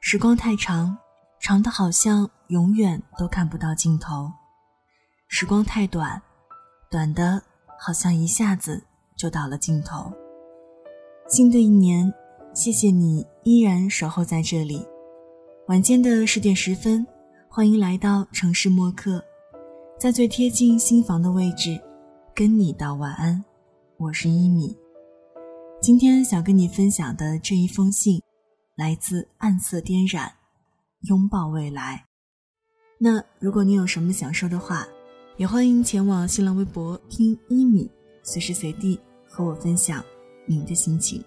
时光太长，长的好像永远都看不到尽头；时光太短，短的好像一下子就到了尽头。新的一年，谢谢你依然守候在这里。晚间的十点十分，欢迎来到城市默客，在最贴近心房的位置，跟你道晚安。我是一米，今天想跟你分享的这一封信，来自暗色颠染，拥抱未来。那如果你有什么想说的话，也欢迎前往新浪微博听一米，随时随地和我分享你的心情。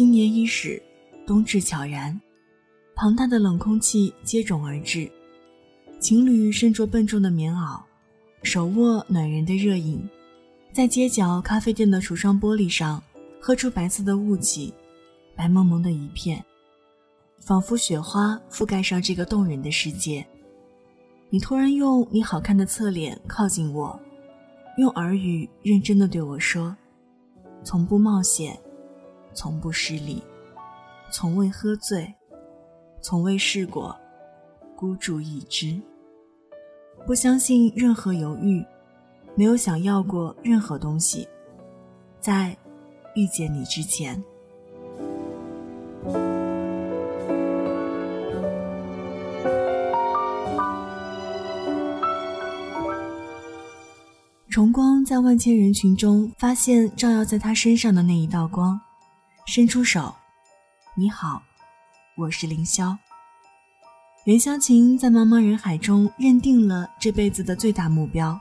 新年伊始，冬至悄然，庞大的冷空气接踵而至。情侣身着笨重的棉袄，手握暖人的热饮，在街角咖啡店的橱窗玻璃上喝出白色的雾气，白蒙蒙的一片，仿佛雪花覆盖上这个动人的世界。你突然用你好看的侧脸靠近我，用耳语认真的对我说：“从不冒险。”从不失礼，从未喝醉，从未试过孤注一掷。不相信任何犹豫，没有想要过任何东西。在遇见你之前，重光在万千人群中发现照耀在他身上的那一道光。伸出手，你好，我是凌霄。袁湘琴在茫茫人海中认定了这辈子的最大目标，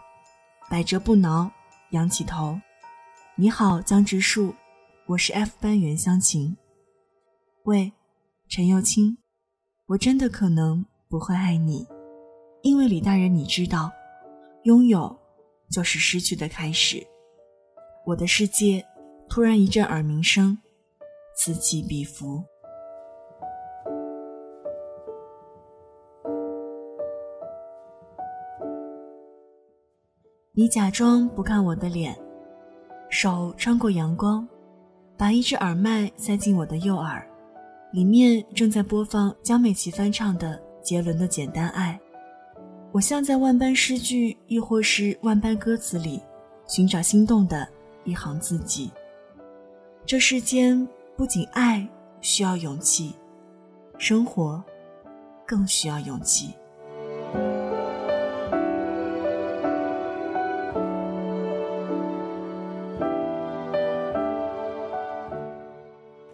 百折不挠，仰起头。你好，江直树，我是 F 班袁湘琴。喂，陈幼卿，我真的可能不会爱你，因为李大人，你知道，拥有就是失去的开始。我的世界突然一阵耳鸣声。此起彼伏。你假装不看我的脸，手穿过阳光，把一只耳麦塞进我的右耳，里面正在播放江美琪翻唱的杰伦的《简单爱》。我像在万般诗句，亦或是万般歌词里，寻找心动的一行字迹。这世间。不仅爱需要勇气，生活更需要勇气。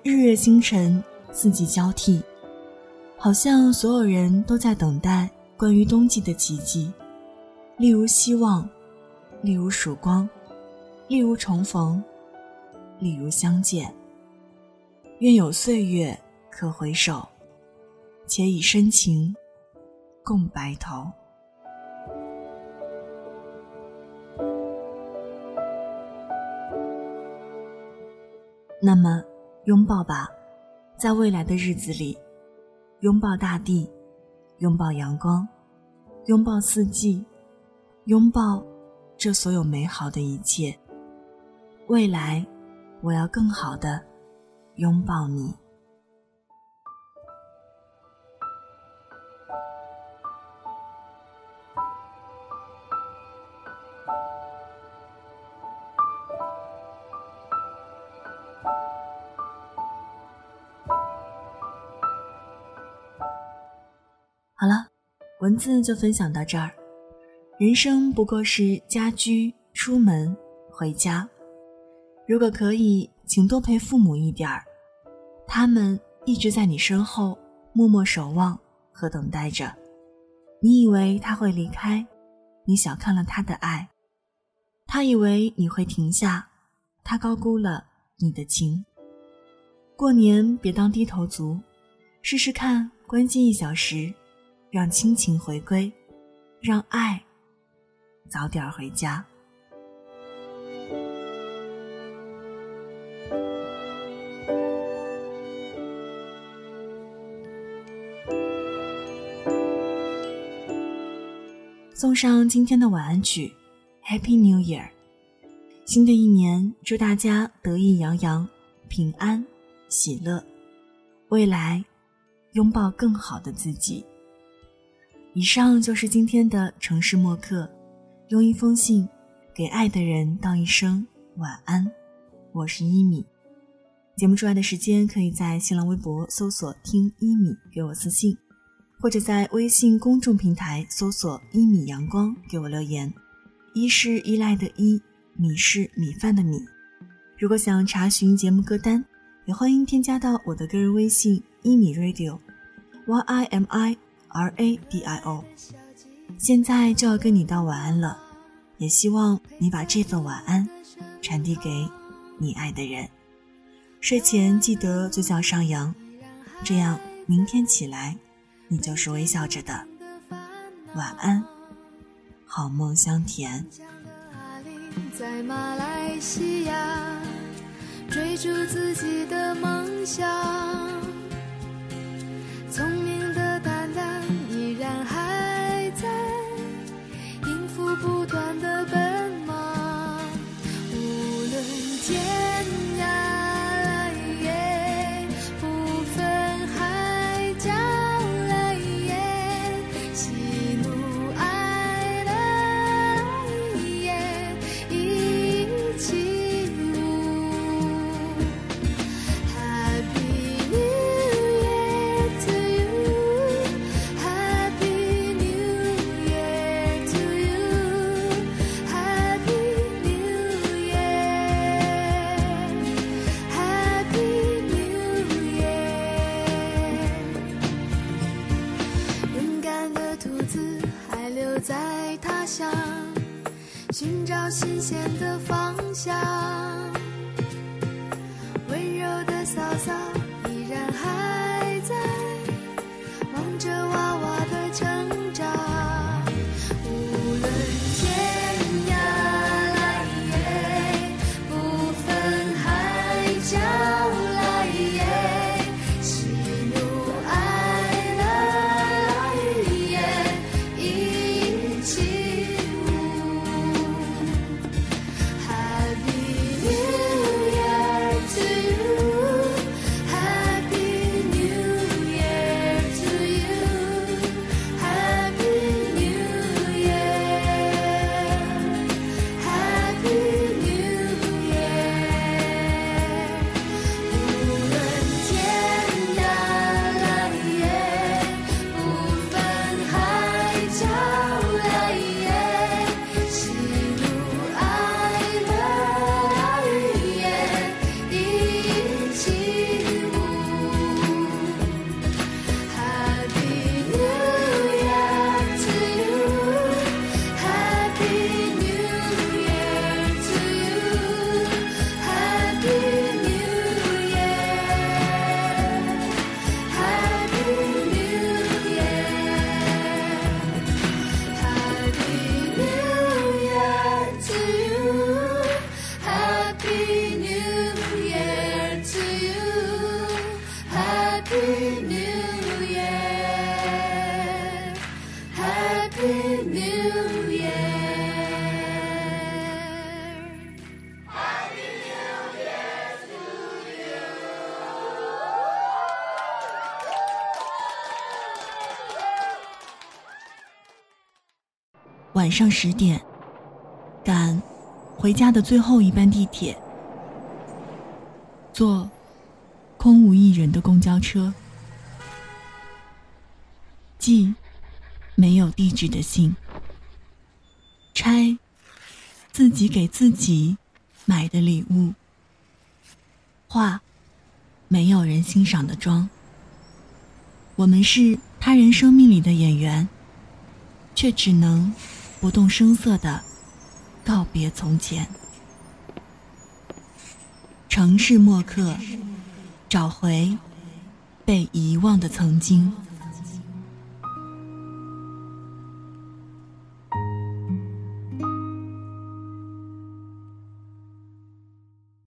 日月星辰，四季交替，好像所有人都在等待关于冬季的奇迹，例如希望，例如曙光，例如重逢，例如相见。愿有岁月可回首，且以深情共白头。那么，拥抱吧，在未来的日子里，拥抱大地，拥抱阳光，拥抱四季，拥抱这所有美好的一切。未来，我要更好的。拥抱你。好了，文字就分享到这儿。人生不过是家居、出门、回家。如果可以。请多陪父母一点儿，他们一直在你身后默默守望和等待着。你以为他会离开，你小看了他的爱；他以为你会停下，他高估了你的情。过年别当低头族，试试看关机一小时，让亲情回归，让爱早点回家。送上今天的晚安曲，Happy New Year！新的一年，祝大家得意洋洋、平安喜乐，未来拥抱更好的自己。以上就是今天的城市默客，用一封信给爱的人道一声晚安。我是一米。节目之外的时间，可以在新浪微博搜索“听一米”给我私信，或者在微信公众平台搜索“一米阳光”给我留言。一是依赖的依，米是米饭的米。如果想查询节目歌单，也欢迎添加到我的个人微信“一米 radio”，y i m i r a d i o。现在就要跟你道晚安了，也希望你把这份晚安传递给你爱的人。睡前记得嘴角上扬，这样明天起来，你就是微笑着的。晚安，好梦香甜。在马来西亚追逐自己的梦想，寻找新鲜的方向，温柔的嫂嫂晚上十点，赶回家的最后一班地铁，坐空无一人的公交车，寄没有地址的信，拆自己给自己买的礼物，化没有人欣赏的妆。我们是他人生命里的演员，却只能。不动声色的告别从前，城市墨客找回被遗忘的曾经。